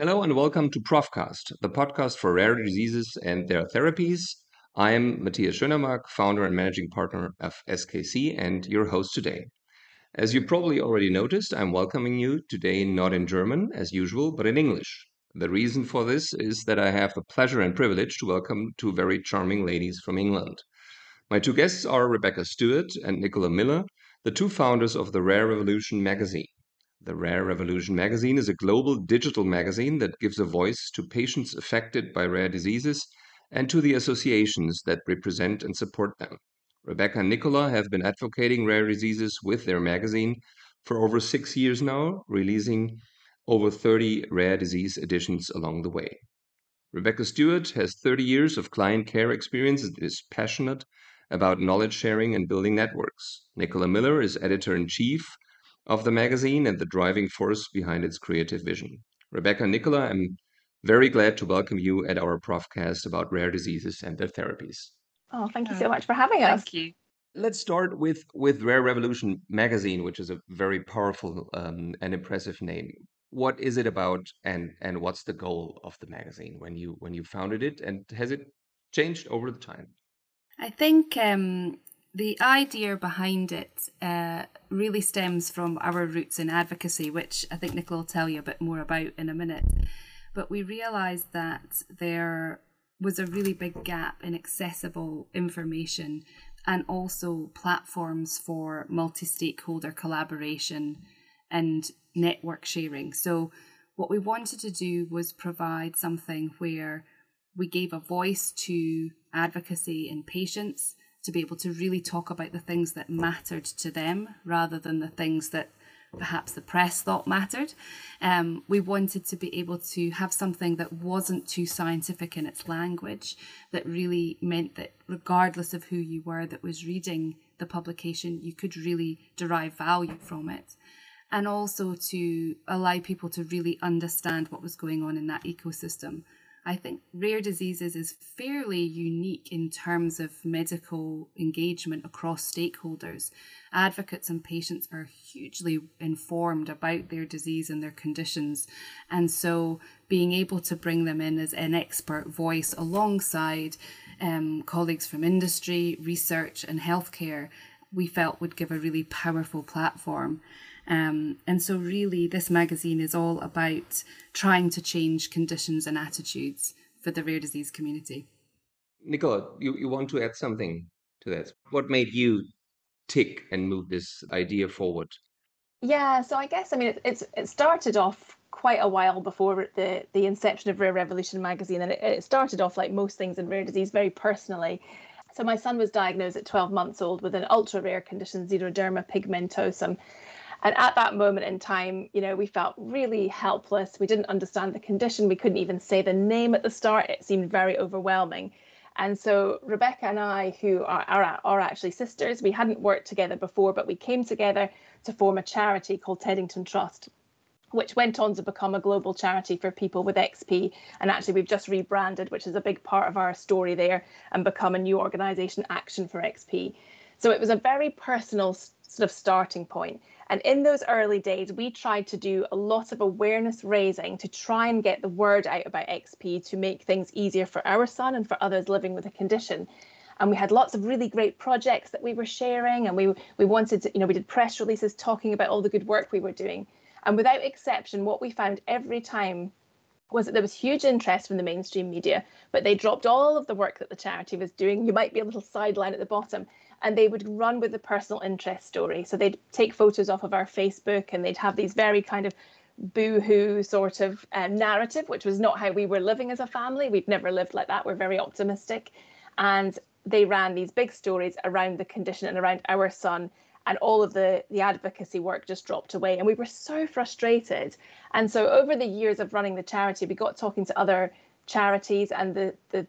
Hello and welcome to Profcast, the podcast for rare diseases and their therapies. I'm Matthias Schönermark, founder and managing partner of SKC, and your host today. As you probably already noticed, I'm welcoming you today not in German, as usual, but in English. The reason for this is that I have the pleasure and privilege to welcome two very charming ladies from England. My two guests are Rebecca Stewart and Nicola Miller, the two founders of the Rare Revolution magazine. The Rare Revolution magazine is a global digital magazine that gives a voice to patients affected by rare diseases and to the associations that represent and support them. Rebecca and Nicola have been advocating rare diseases with their magazine for over six years now, releasing over 30 rare disease editions along the way. Rebecca Stewart has 30 years of client care experience and is passionate about knowledge sharing and building networks. Nicola Miller is editor in chief of the magazine and the driving force behind its creative vision. Rebecca Nicola, I'm very glad to welcome you at our Profcast about rare diseases and their therapies. Oh, thank you so much for having us. Thank you. Let's start with with Rare Revolution magazine, which is a very powerful um, and impressive name. What is it about, and and what's the goal of the magazine when you when you founded it, and has it changed over the time? I think um, the idea behind it uh, really stems from our roots in advocacy, which I think Nicola will tell you a bit more about in a minute. But we realised that there was a really big gap in accessible information and also platforms for multi stakeholder collaboration and network sharing. So, what we wanted to do was provide something where we gave a voice to advocacy and patients to be able to really talk about the things that mattered to them rather than the things that perhaps the press thought mattered. Um, we wanted to be able to have something that wasn't too scientific in its language, that really meant that regardless of who you were that was reading the publication, you could really derive value from it. And also to allow people to really understand what was going on in that ecosystem I think rare diseases is fairly unique in terms of medical engagement across stakeholders. Advocates and patients are hugely informed about their disease and their conditions. And so being able to bring them in as an expert voice alongside um, colleagues from industry, research, and healthcare, we felt would give a really powerful platform. Um, and so, really, this magazine is all about trying to change conditions and attitudes for the rare disease community. Nicola, you, you want to add something to that? What made you tick and move this idea forward? Yeah, so I guess I mean it, it's it started off quite a while before the the inception of Rare Revolution magazine, and it, it started off like most things in rare disease, very personally. So my son was diagnosed at 12 months old with an ultra rare condition, xeroderma pigmentosum, and at that moment in time, you know, we felt really helpless. We didn't understand the condition. We couldn't even say the name at the start. It seemed very overwhelming. And so Rebecca and I, who are, are, are actually sisters, we hadn't worked together before, but we came together to form a charity called Teddington Trust, which went on to become a global charity for people with XP. And actually, we've just rebranded, which is a big part of our story there, and become a new organisation, Action for XP. So it was a very personal sort of starting point. And in those early days, we tried to do a lot of awareness raising to try and get the word out about XP to make things easier for our son and for others living with a condition. And we had lots of really great projects that we were sharing, and we we wanted to, you know, we did press releases talking about all the good work we were doing. And without exception, what we found every time was that there was huge interest from the mainstream media, but they dropped all of the work that the charity was doing. You might be a little sideline at the bottom, and they would run with the personal interest story. So they'd take photos off of our Facebook and they'd have these very kind of boo-hoo sort of um, narrative, which was not how we were living as a family. We'd never lived like that. We're very optimistic. And they ran these big stories around the condition and around our son and all of the the advocacy work just dropped away and we were so frustrated and so over the years of running the charity we got talking to other charities and the the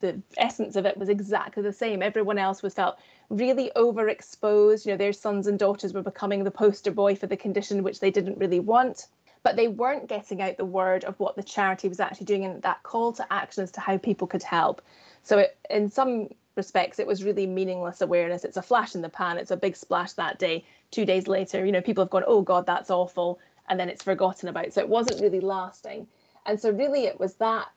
the essence of it was exactly the same everyone else was felt really overexposed. You know, their sons and daughters were becoming the poster boy for the condition which they didn't really want. But they weren't getting out the word of what the charity was actually doing and that call to action as to how people could help. So, it, in some respects, it was really meaningless awareness. It's a flash in the pan, it's a big splash that day. Two days later, you know, people have gone, oh God, that's awful. And then it's forgotten about. So, it wasn't really lasting. And so, really, it was that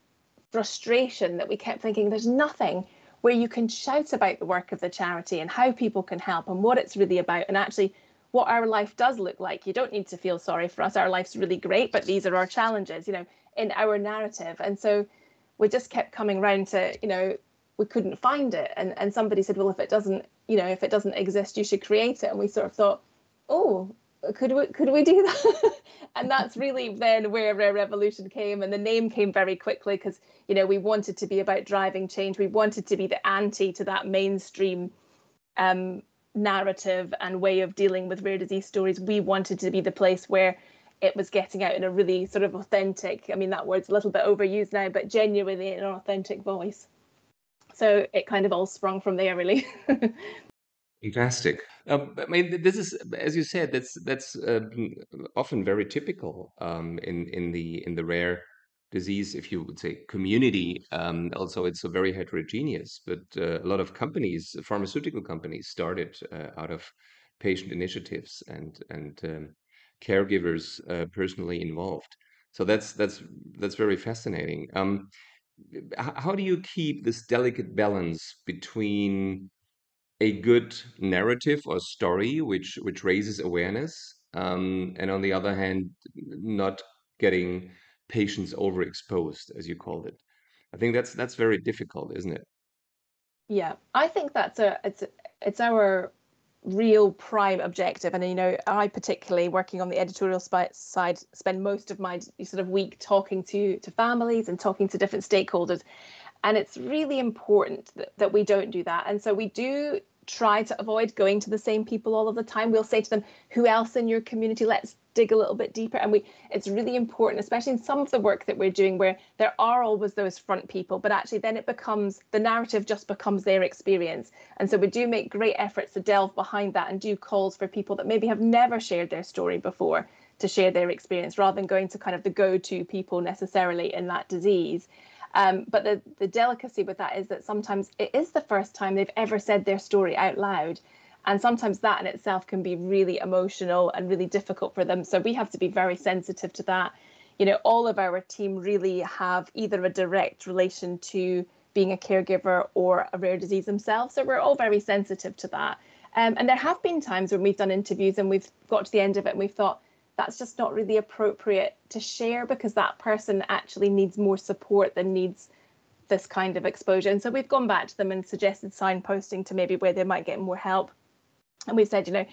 frustration that we kept thinking there's nothing where you can shout about the work of the charity and how people can help and what it's really about and actually what our life does look like. You don't need to feel sorry for us. Our life's really great, but these are our challenges, you know, in our narrative. And so we just kept coming around to, you know, we couldn't find it. And and somebody said, well, if it doesn't, you know, if it doesn't exist, you should create it. And we sort of thought, oh, could we could we do that? and that's really then where Rare Revolution came, and the name came very quickly because you know we wanted to be about driving change. We wanted to be the anti to that mainstream um, narrative and way of dealing with rare disease stories. We wanted to be the place where it was getting out in a really sort of authentic. I mean, that word's a little bit overused now, but genuinely in an authentic voice. So it kind of all sprung from there, really. Fantastic. Um, I mean, this is, as you said, that's that's uh, often very typical um, in in the in the rare disease, if you would say, community. Um, also, it's very heterogeneous. But uh, a lot of companies, pharmaceutical companies, started uh, out of patient initiatives and and um, caregivers uh, personally involved. So that's that's that's very fascinating. How do you keep this delicate balance between a good narrative or story which which raises awareness um, and on the other hand not getting patients overexposed as you called it? I think that's that's very difficult isn't it? Yeah i think that's a it's it's our real prime objective and you know i particularly working on the editorial side spend most of my sort of week talking to to families and talking to different stakeholders and it's really important that, that we don't do that and so we do try to avoid going to the same people all of the time. We'll say to them, who else in your community? Let's dig a little bit deeper. And we it's really important, especially in some of the work that we're doing where there are always those front people, but actually then it becomes the narrative just becomes their experience. And so we do make great efforts to delve behind that and do calls for people that maybe have never shared their story before to share their experience rather than going to kind of the go-to people necessarily in that disease. Um, but the, the delicacy with that is that sometimes it is the first time they've ever said their story out loud. And sometimes that in itself can be really emotional and really difficult for them. So we have to be very sensitive to that. You know, all of our team really have either a direct relation to being a caregiver or a rare disease themselves. So we're all very sensitive to that. Um, and there have been times when we've done interviews and we've got to the end of it and we've thought, that's just not really appropriate to share because that person actually needs more support than needs this kind of exposure. And so we've gone back to them and suggested signposting to maybe where they might get more help. And we've said, you know,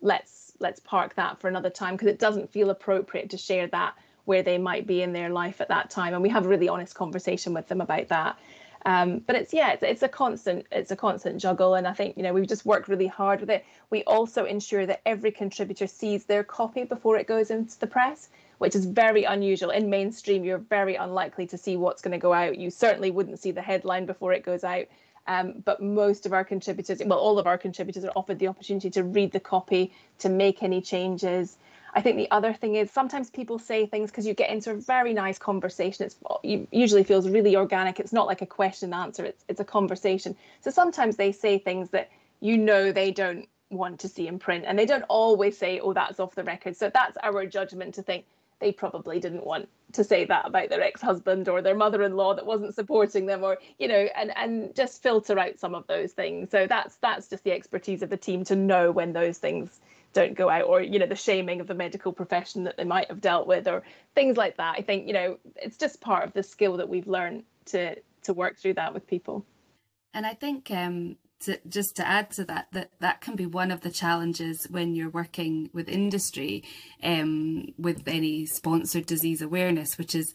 let's let's park that for another time because it doesn't feel appropriate to share that where they might be in their life at that time. And we have a really honest conversation with them about that. Um, but it's yeah, it's, it's a constant it's a constant juggle, and I think you know we've just worked really hard with it. We also ensure that every contributor sees their copy before it goes into the press, which is very unusual. In mainstream, you're very unlikely to see what's going to go out. You certainly wouldn't see the headline before it goes out. Um, but most of our contributors, well, all of our contributors are offered the opportunity to read the copy, to make any changes. I think the other thing is sometimes people say things because you get into a very nice conversation. It's it usually feels really organic. It's not like a question and answer. It's it's a conversation. So sometimes they say things that you know they don't want to see in print, and they don't always say, "Oh, that's off the record." So that's our judgment to think they probably didn't want to say that about their ex-husband or their mother-in-law that wasn't supporting them or you know and and just filter out some of those things. So that's that's just the expertise of the team to know when those things don't go out or you know the shaming of the medical profession that they might have dealt with or things like that. I think you know it's just part of the skill that we've learned to to work through that with people. And i think um to, just to add to that, that that can be one of the challenges when you're working with industry, um, with any sponsored disease awareness, which is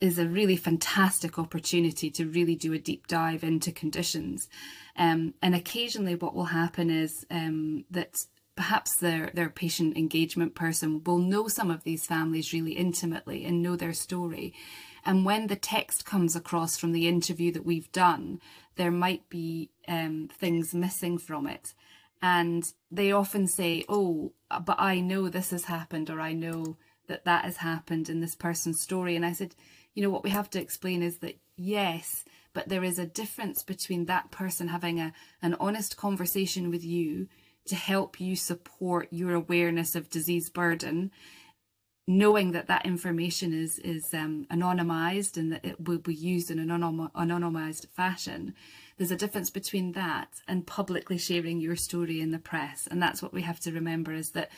is a really fantastic opportunity to really do a deep dive into conditions. Um, and occasionally, what will happen is um, that perhaps their their patient engagement person will know some of these families really intimately and know their story and when the text comes across from the interview that we've done there might be um, things missing from it. And they often say oh but i know this has happened or i know that that has happened in this person's story. And i said you know what we have to explain is that yes but there is a difference between that person having a an honest conversation with you to help you support your awareness of disease burden knowing that that information is is um, anonymized and that it will be used in an anonymized fashion there's a difference between that and publicly sharing your story in the press. And that's what we have to remember is that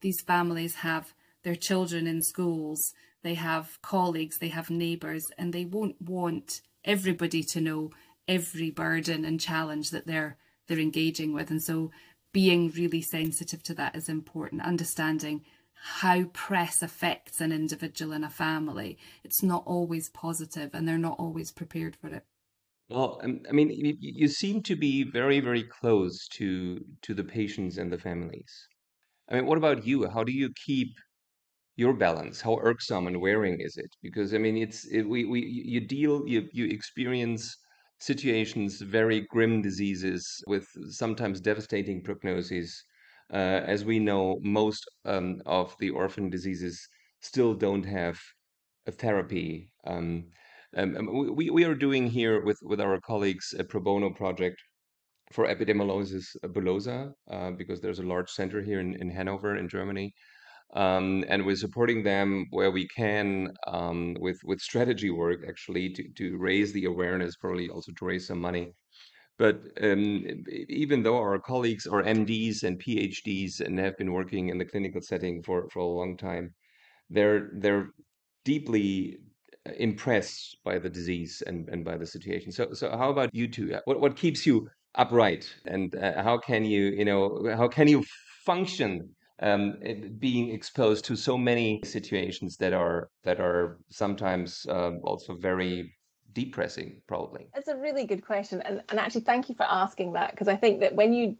these families have their children in schools they have colleagues they have neighbors and they won't want everybody to know every burden and challenge that they're they're engaging with. And so being really sensitive to that is important. Understanding how press affects an individual and a family. It's not always positive and they're not always prepared for it. Well, um, I mean, you, seem to be very, very close to to the patients and the families. I mean, what about you? How do you keep your balance? How irksome and wearing is it? Because I mean, it's it, we we you deal you you experience situations, very grim diseases with sometimes devastating prognoses as we know, most um, of the orphan diseases still don't have a therapy. Um, um, um we, we are doing here with, with our colleagues a pro bono project for epidermolysis bullosa uh, because there's a large center here in, in Hanover in Germany. Um, and we're supporting them where we can um, with with strategy work actually to, to raise the awareness, probably also to raise some money but um, even though our colleagues are MDs and PhDs and have been working in the clinical setting for, for a long time, they're they're deeply uh, impressed by the disease and, and by the situation. So so how about you two? What what keeps you upright, and uh, how can you you know how can you function um, being exposed to so many situations that are that are sometimes uh, also very depressing, probably? That's a really good question. And, and actually, thank you for asking that because I think that when you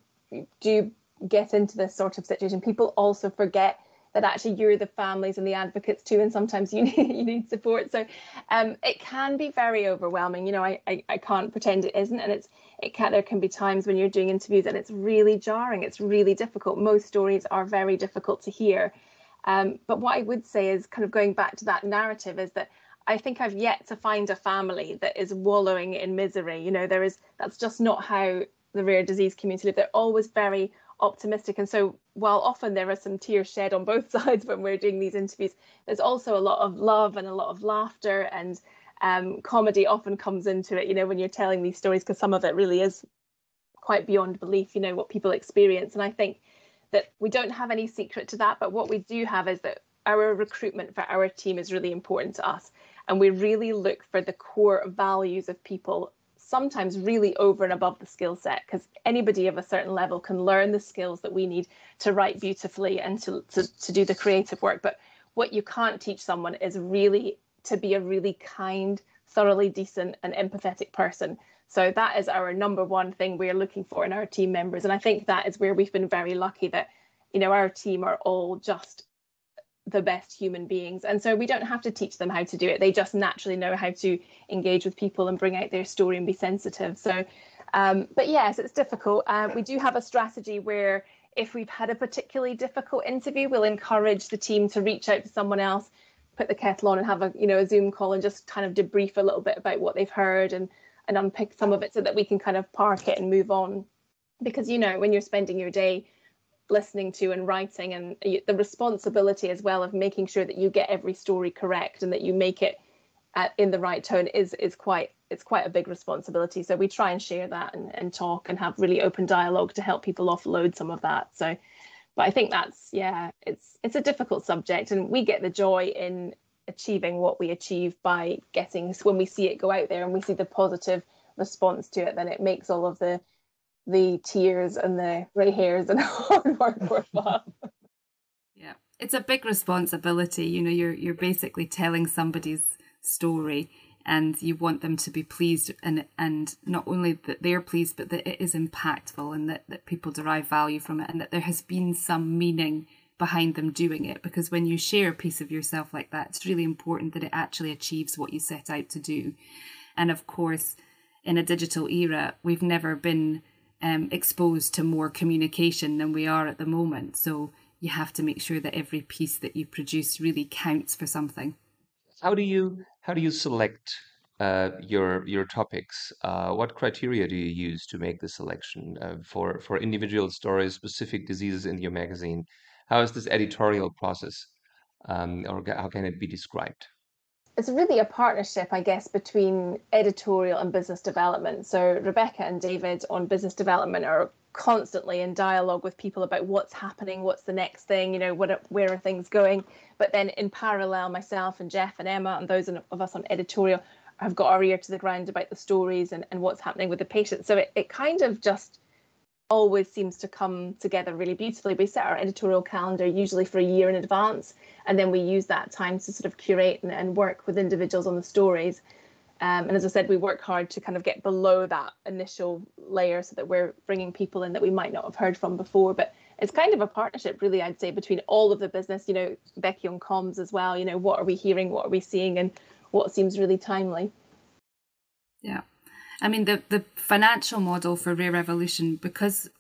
do get into this sort of situation, people also forget that actually you're the families and the advocates too, and sometimes you need, you need support. So um, it can be very overwhelming. You know, I, I, I can't pretend it isn't, and it's it can there can be times when you're doing interviews and it's really jarring. It's really difficult. Most stories are very difficult to hear. Um, but what I would say is kind of going back to that narrative is that I think I've yet to find a family that is wallowing in misery. You know, there is that's just not how the rare disease community live. They're always very optimistic. And so while often there are some tears shed on both sides when we're doing these interviews, there's also a lot of love and a lot of laughter and um, comedy often comes into it, you know, when you're telling these stories, because some of it really is quite beyond belief, you know, what people experience. And I think that we don't have any secret to that, but what we do have is that our recruitment for our team is really important to us and we really look for the core values of people sometimes really over and above the skill set because anybody of a certain level can learn the skills that we need to write beautifully and to, to, to do the creative work. But what you can't teach someone is really to be a really kind thoroughly decent and empathetic person. So that is our number one thing we're looking for in our team members. And i think that is where we've been very lucky that you know our team are all just the best human beings. And so we don't have to teach them how to do it. They just naturally know how to engage with people and bring out their story and be sensitive. So, um, but yes, it's difficult. Uh, we do have a strategy where if we've had a particularly difficult interview, we'll encourage the team to reach out to someone else, put the kettle on and have a, you know, a Zoom call and just kind of debrief a little bit about what they've heard and, and unpick some of it so that we can kind of park it and move on. Because, you know, when you're spending your day listening to and writing and the responsibility as well of making sure that you get every story correct and that you make it at, in the right tone is is quite it's quite a big responsibility. So we try and share that and, and talk and have really open dialogue to help people offload some of that. So but i think that's yeah it's it's a difficult subject and we get the joy in achieving what we achieve by getting when we see it go out there and we see the positive response to it then it makes all of the the tears and the grey hairs and hard work worthwhile. Yeah, it's a big responsibility. You know, you're you're basically telling somebody's story, and you want them to be pleased, and and not only that they're pleased, but that it is impactful, and that that people derive value from it, and that there has been some meaning behind them doing it. Because when you share a piece of yourself like that, it's really important that it actually achieves what you set out to do. And of course, in a digital era, we've never been um, exposed to more communication than we are at the moment. So you have to make sure that every piece that you produce really counts for something. How do you how do you select uh, your your topics? Uh, what criteria do you use to make the selection uh, for for individual stories, specific diseases in your magazine? How is this editorial process? um, or how can it be described? It's really a partnership, I guess, between editorial and business development. So Rebecca and David on business development are constantly in dialogue with people about what's happening, what's the next thing, you know, what where are things going. But then in parallel, myself and Jeff and Emma and those of us on editorial have got our ear to the ground about the stories and, and what's happening with the patients. So it, it kind of just always seems to come together really beautifully. We set our editorial calendar usually for a year in advance, and then we use that time to sort of curate and, and work with individuals on the stories. Um, and as I said, we work hard to kind of get below that initial layer so that we're bringing people in that we might not have heard from before. But it's kind of a partnership, really, I'd say, between all of the business, you know, Becky on comms as well. You know, what are we hearing? What are we seeing? And what seems really timely. Yeah. I mean, the, the financial model for Rare Revolution, because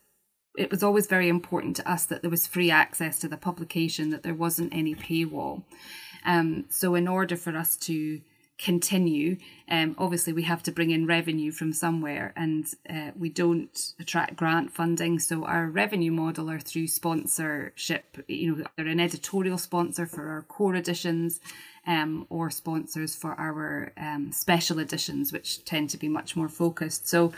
it was always very important to us that there was free access to the publication, that there wasn't any paywall. Um, so, in order for us to continue, um, obviously we have to bring in revenue from somewhere, and uh, we don't attract grant funding. So, our revenue model are through sponsorship. You know, they're an editorial sponsor for our core editions um, or sponsors for our um, special editions, which tend to be much more focused. So,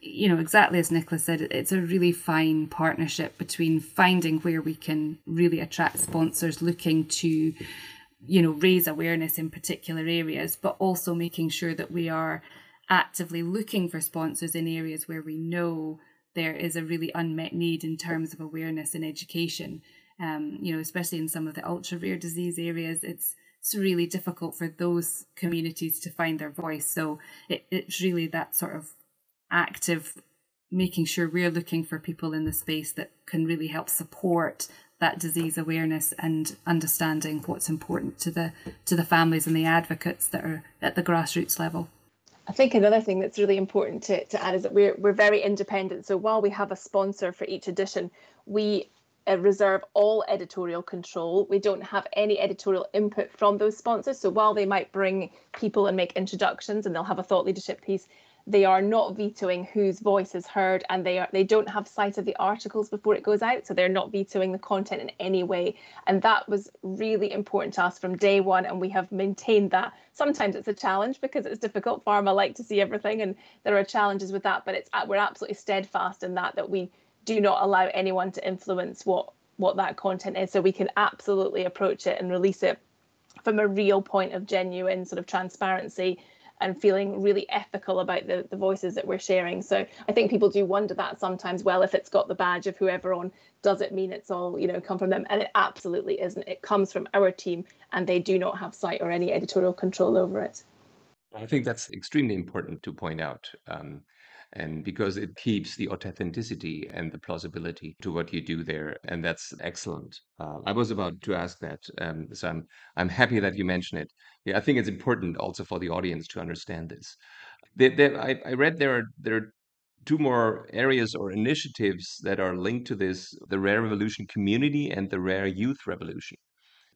you know, exactly as Nicola's said, it's a really fine partnership between finding where we can really attract sponsors looking to, you know, raise awareness in particular areas, but also making sure that we are actively looking for sponsors in areas where we know there is a really unmet need in terms of awareness and education. Um, you know, especially in some of the ultra rare disease areas, it's it's really difficult for those communities to find their voice. So it, it's really that sort of active making sure we're looking for people in the space that can really help support that disease awareness and understanding what's important to the to the families and the advocates that are at the grassroots level. I think another thing that's really important to, to add is that we're we're very independent. So while we have a sponsor for each edition, we uh, reserve all editorial control. We don't have any editorial input from those sponsors. So while they might bring people and make introductions and they'll have a thought leadership piece, they are not vetoing whose voice is heard and they are they don't have sight of the articles before it goes out so they're not vetoing the content in any way. And that was really important to us from day one and we have maintained that. Sometimes it's a challenge because it's difficult. Pharma like to see everything and there are challenges with that but it's uh, we're absolutely steadfast in that that we do not allow anyone to influence what what that content is. So we can absolutely approach it and release it from a real point of genuine sort of transparency and feeling really ethical about the, the voices that we're sharing. So I think people do wonder that sometimes, well, if it's got the badge of whoever on, does it mean it's all, you know, come from them? And it absolutely isn't. It comes from our team and they do not have sight or any editorial control over it. I think that's extremely important to point out. Um, and because it keeps the authenticity and the plausibility to what you do there and that's excellent. Uh, i was about to ask that um, so i'm i'm happy that you mentioned it. Yeah i think it's important also for the audience to understand this. I, I read there are there are two more areas or initiatives that are linked to this the rare revolution community and the rare youth revolution.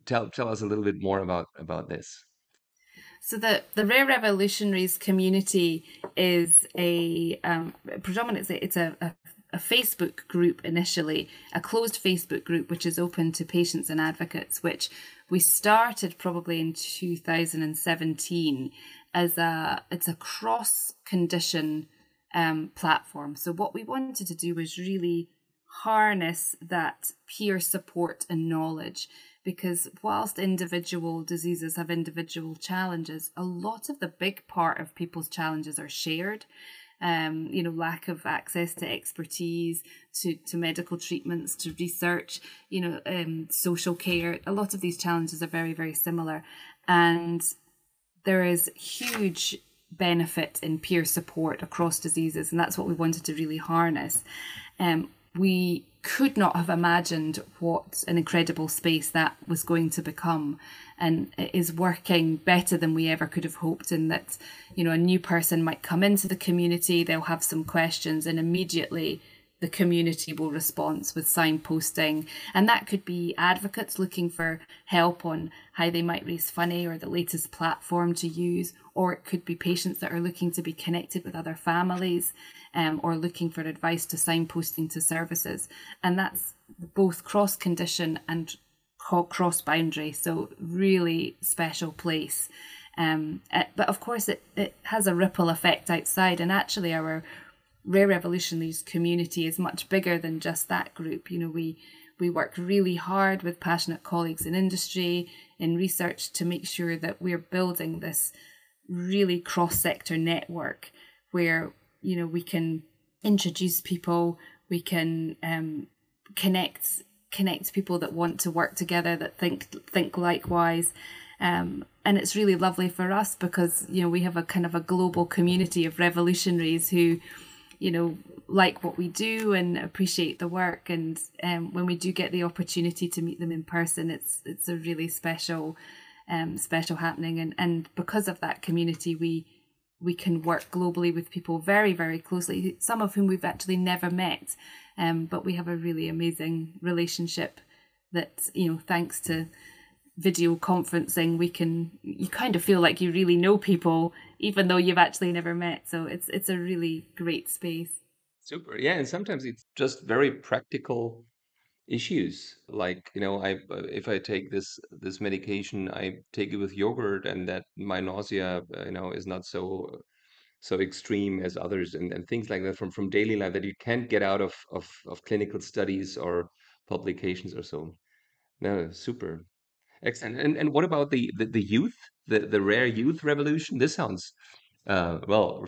Tell tell us a little bit more about about this so the, the Rare Revolutionaries community is a um, predominantly it's a, a, a Facebook group initially, a closed Facebook group which is open to patients and advocates, which we started probably in 2017 as a it's a cross condition um, platform. So what we wanted to do was really harness that peer support and knowledge because whilst individual diseases have individual challenges, a lot of the big part of people's challenges are shared. Um, you know, lack of access to expertise, to, to medical treatments, to research, you know, um, social care. A lot of these challenges are very, very similar. And there is huge benefit in peer support across diseases. And that's what we wanted to really harness. Um, we could not have imagined what an incredible space that was going to become. And it is working better than we ever could have hoped in that you know a new person might come into the community they'll have some questions and immediately the community will respond with signposting. And that could be advocates looking for help on how they might raise funny or the latest platform to use or it could be patients that are looking to be connected with other families um, or looking for advice to signposting to services. And that's both cross condition and cross boundary. So really special place. Um, uh, but of course, it, it has a ripple effect outside, and actually, our rare revolutionaries community is much bigger than just that group. You know, we we work really hard with passionate colleagues in industry, in research, to make sure that we're building this really cross sector network where you know we can introduce people, we can um, connect connect people that want to work together, that think think likewise. Um, and it's really lovely for us because you know we have a kind of a global community of revolutionaries who you know like what we do and appreciate the work and um, when we do get the opportunity to meet them in person it's it's a really special um, special happening and and because of that community we we can work globally with people very very closely some of whom we've actually never met. Um, but we have a really amazing relationship that you know thanks to video conferencing we can you kind of feel like you really know people even though you've actually never met. So it's it's a really great space. Super. Yeah and sometimes it's just very practical issues like you know i if i take this this medication i take it with yogurt and that my nausea uh, you know is not so so extreme as others and, and things like that from from daily life that you can't get out of of, of clinical studies or publications or so no super Excellent. And and what about the the, the youth, the the rare youth revolution? This sounds uh, well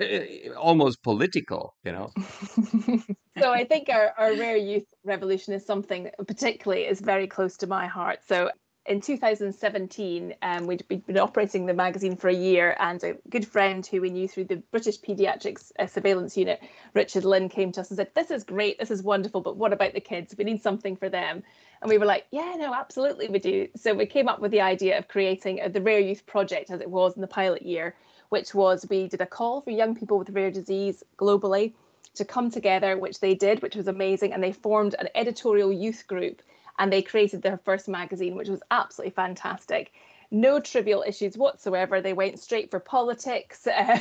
almost political, you know. so I think our, our rare youth revolution is something particularly is very close to my heart. So in 2017, um, we'd, we'd, been operating the magazine for a year, and a good friend who we knew through the British Paediatrics uh, Surveillance Unit, Richard Lynn, came to us and said, This is great, this is wonderful, but what about the kids? We need something for them. And we were like, Yeah, no, absolutely, we do. So we came up with the idea of creating a, the Rare Youth Project as it was in the pilot year, which was we did a call for young people with rare disease globally to come together, which they did, which was amazing. And they formed an editorial youth group and they created their first magazine, which was absolutely fantastic. No trivial issues whatsoever. They went straight for politics, uh,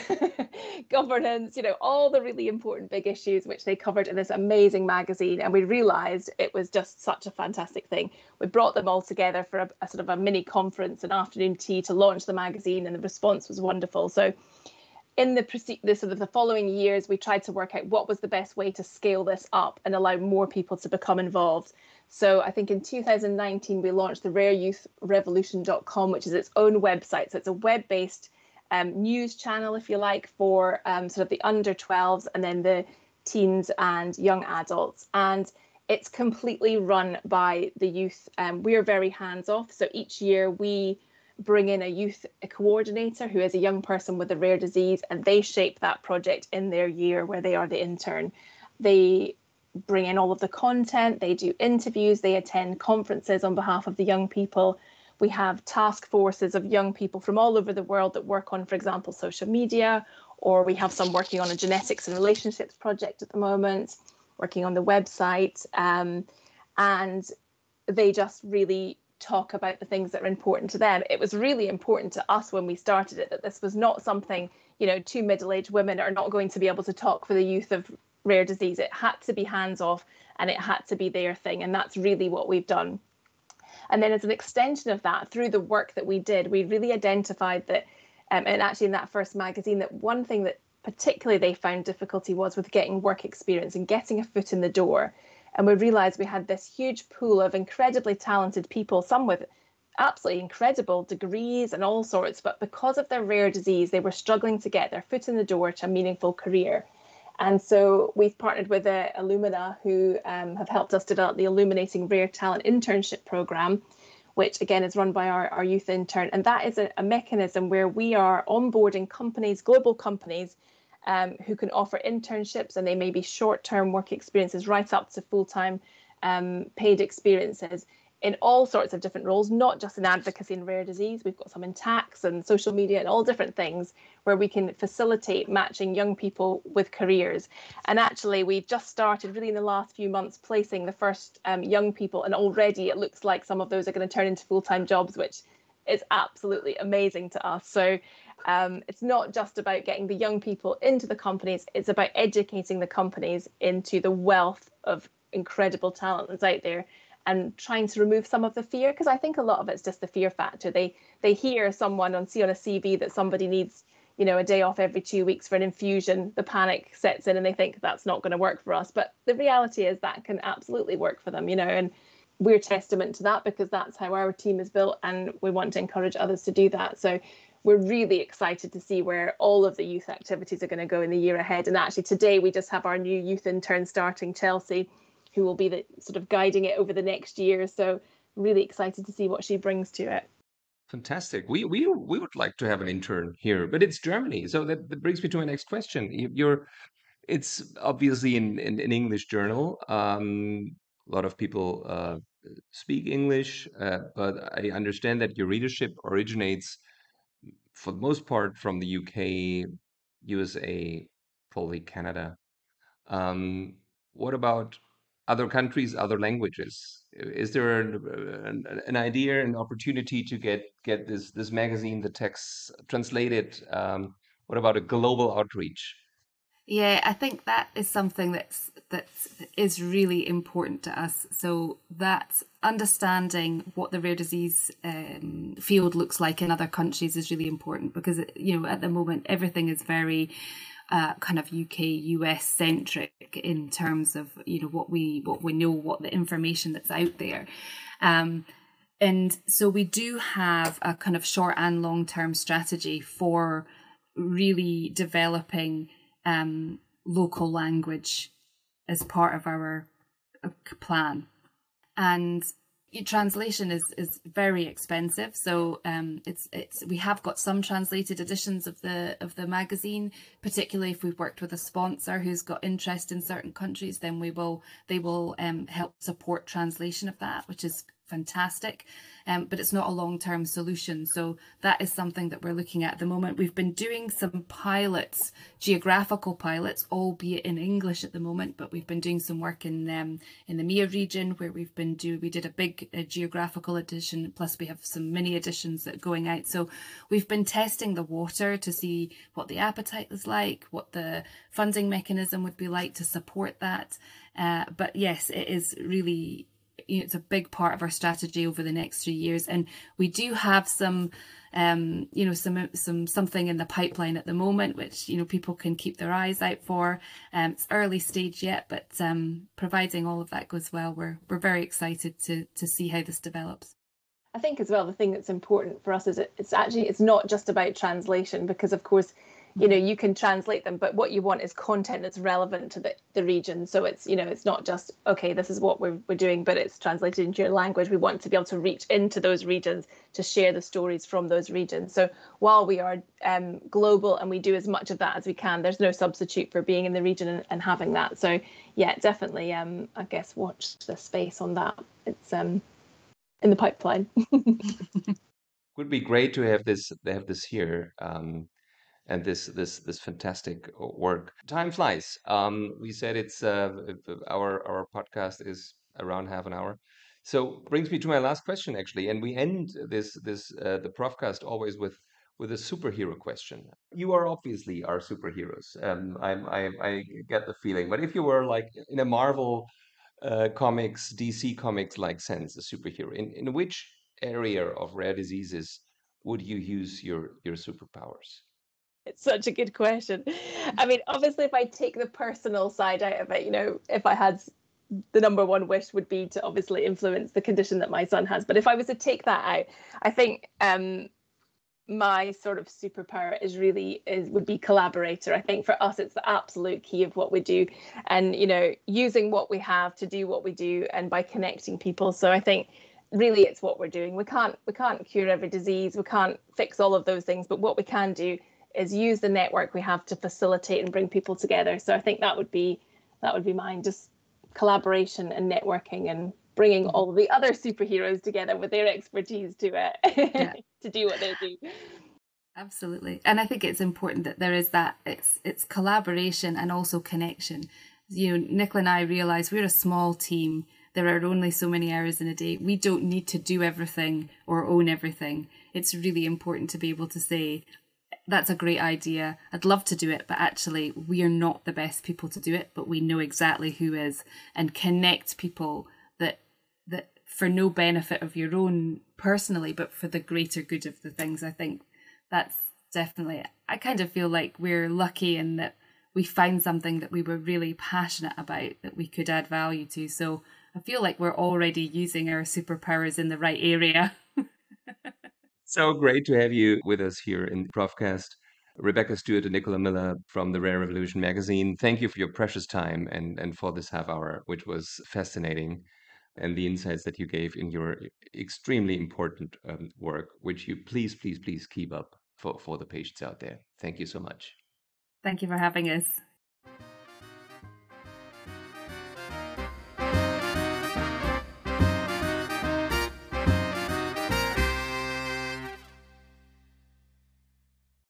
governance, you know, all the really important big issues which they covered in this amazing magazine. And we realized it was just such a fantastic thing. We brought them all together for a, a sort of a mini conference, an afternoon tea to launch the magazine, and the response was wonderful. So in the, the sort of the following years, we tried to work out what was the best way to scale this up and allow more people to become involved. So I think in 2019 we launched the rareyouthrevolution.com, which is its own website. So it's a web-based um, news channel, if you like, for um, sort of the under 12s and then the teens and young adults. And it's completely run by the youth. Um, we are very hands off. So each year we bring in a youth coordinator who is a young person with a rare disease, and they shape that project in their year where they are the intern. They bring in all of the content, they do interviews, they attend conferences on behalf of the young people. We have task forces of young people from all over the world that work on, for example, social media, or we have some working on a genetics and relationships project at the moment, working on the website. Um, and they just really talk about the things that are important to them. It was really important to us when we started it that this was not something, you know, two middle aged women are not going to be able to talk for the youth of rare disease. It had to be hands off and it had to be their thing. And that's really what we've done. And then, as an extension of that, through the work that we did, we really identified that, um, and actually in that first magazine, that one thing that particularly they found difficulty was with getting work experience and getting a foot in the door. And we realized we had this huge pool of incredibly talented people, some with absolutely incredible degrees and all sorts, but because of their rare disease, they were struggling to get their foot in the door to a meaningful career. And so we've partnered with uh, Illumina, who um, have helped us develop the Illuminating Rare Talent Internship Program, which again is run by our, our youth intern. And that is a, a mechanism where we are onboarding companies, global companies, um, who can offer internships, and they may be short term work experiences right up to full time um, paid experiences in all sorts of different roles, not just in advocacy and rare disease. We've got some in tax and social media and all different things where we can facilitate matching young people with careers. And actually, we've just started really in the last few months placing the first um, young people, and already it looks like some of those are going to turn into full time jobs, which is absolutely amazing to us. So um, it's not just about getting the young people into the companies, it's about educating the companies into the wealth of incredible talent that's out there and trying to remove some of the fear because I think a lot of it's just the fear factor. They they hear someone on see on a CV that somebody needs you know a day off every two weeks for an infusion the panic sets in and they think that's not going to work for us but the reality is that can absolutely work for them you know and we're testament to that because that's how our team is built and we want to encourage others to do that so we're really excited to see where all of the youth activities are going to go in the year ahead and actually today we just have our new youth intern starting chelsea who will be the sort of guiding it over the next year so really excited to see what she brings to it Fantastic. We we we would like to have an intern here, but it's Germany. So that, that brings me to my next question. You're, it's obviously in in English journal. Um, a lot of people uh, speak English, uh, but I understand that your readership originates, for the most part, from the UK, USA, probably Canada. Um, what about other countries, other languages? Is there an, an, idea, an opportunity to get get this this magazine, the text translated? Um, what about a global outreach? Yeah, I think that is something that's that is really important to us. So that understanding what the rare disease um, field looks like in other countries is really important because you know at the moment everything is very uh, kind of UK US centric in terms of you know what we what we know what the information that's out there. Um, and so we do have a kind of short and long term strategy for really developing um, local language as part of our uh, plan. And translation is is very expensive. So um it's it's we have got some translated editions of the of the magazine particularly if we've worked with a sponsor who's got interest in certain countries then we will they will um help support translation of that which is fantastic um, but it's not a long term solution. So that is something that we're looking at at the moment. We've been doing some pilots, geographical pilots, albeit in English at the moment, but we've been doing some work in um, in the EMEA region where we've been do we did a big uh, geographical edition, plus we have some mini editions that are going out. So we've been testing the water to see what the appetite is like, what the funding mechanism would be like to support that. Uh, but yes, it is really it's a big part of our strategy over the next three years, and we do have some, um, you know, some some something in the pipeline at the moment, which you know people can keep their eyes out for. Um, it's early stage yet, but um, providing all of that goes well, we're we're very excited to to see how this develops. I think as well the thing that's important for us is it, it's actually it's not just about translation because of course you know you can translate them but what you want is content that's relevant to the, the region. So it's you know it's not just okay this is what we're, we're doing but it's translated into your language. We want to be able to reach into those regions to share the stories from those regions. So while we are um, global and we do as much of that as we can there's no substitute for being in the region and, and having that. So yeah definitely um, i guess watch the space on that. It's um, in the pipeline. Would be great to have this have this here um, and this this this fantastic uh, work. Time flies. Um, we said it's uh, our our podcast is around half an hour. So brings me to my last question actually, and we end this this uh, the profcast always with with a superhero question. You are obviously our superheroes. Um, I, I I get the feeling, but if you were like in a Marvel uh, comics, DC comics like sense, a superhero, in in which area of rare diseases would you use your your superpowers? It's such a good question. I mean, obviously, if I take the personal side out of it, you know, if I had the number one wish would be to obviously influence the condition that my son has. But if I was to take that out, I think um, my sort of superpower is really is would be collaborator. I think for us, it's the absolute key of what we do, and you know, using what we have to do what we do, and by connecting people. So I think really it's what we're doing. We can't we can't cure every disease. We can't fix all of those things, but what we can do is use the network we have to facilitate and bring people together. So I think that would be that would be mine. Just collaboration and networking and bringing mm-hmm. all the other superheroes together with their expertise to it yeah. to do what they do. Absolutely, and I think it's important that there is that it's it's collaboration and also connection. You know, Nicola and I realize we're a small team. There are only so many hours in a day. We don't need to do everything or own everything. It's really important to be able to say, that's a great idea. I'd love to do it, but actually, we are not the best people to do it, but we know exactly who is and connect people that that for no benefit of your own personally, but for the greater good of the things. I think that's definitely, I kind of feel like we're lucky in that we found something that we were really passionate about that we could add value to. So I feel like we're already using our superpowers in the right area. so great to have you with us here in the Profcast. Rebecca Stewart and Nicola Miller from the Rare Revolution magazine. Thank you for your precious time and, and for this half hour, which was fascinating, and the insights that you gave in your extremely important um, work, which you please, please, please keep up for, for the patients out there. Thank you so much. Thank you for having us.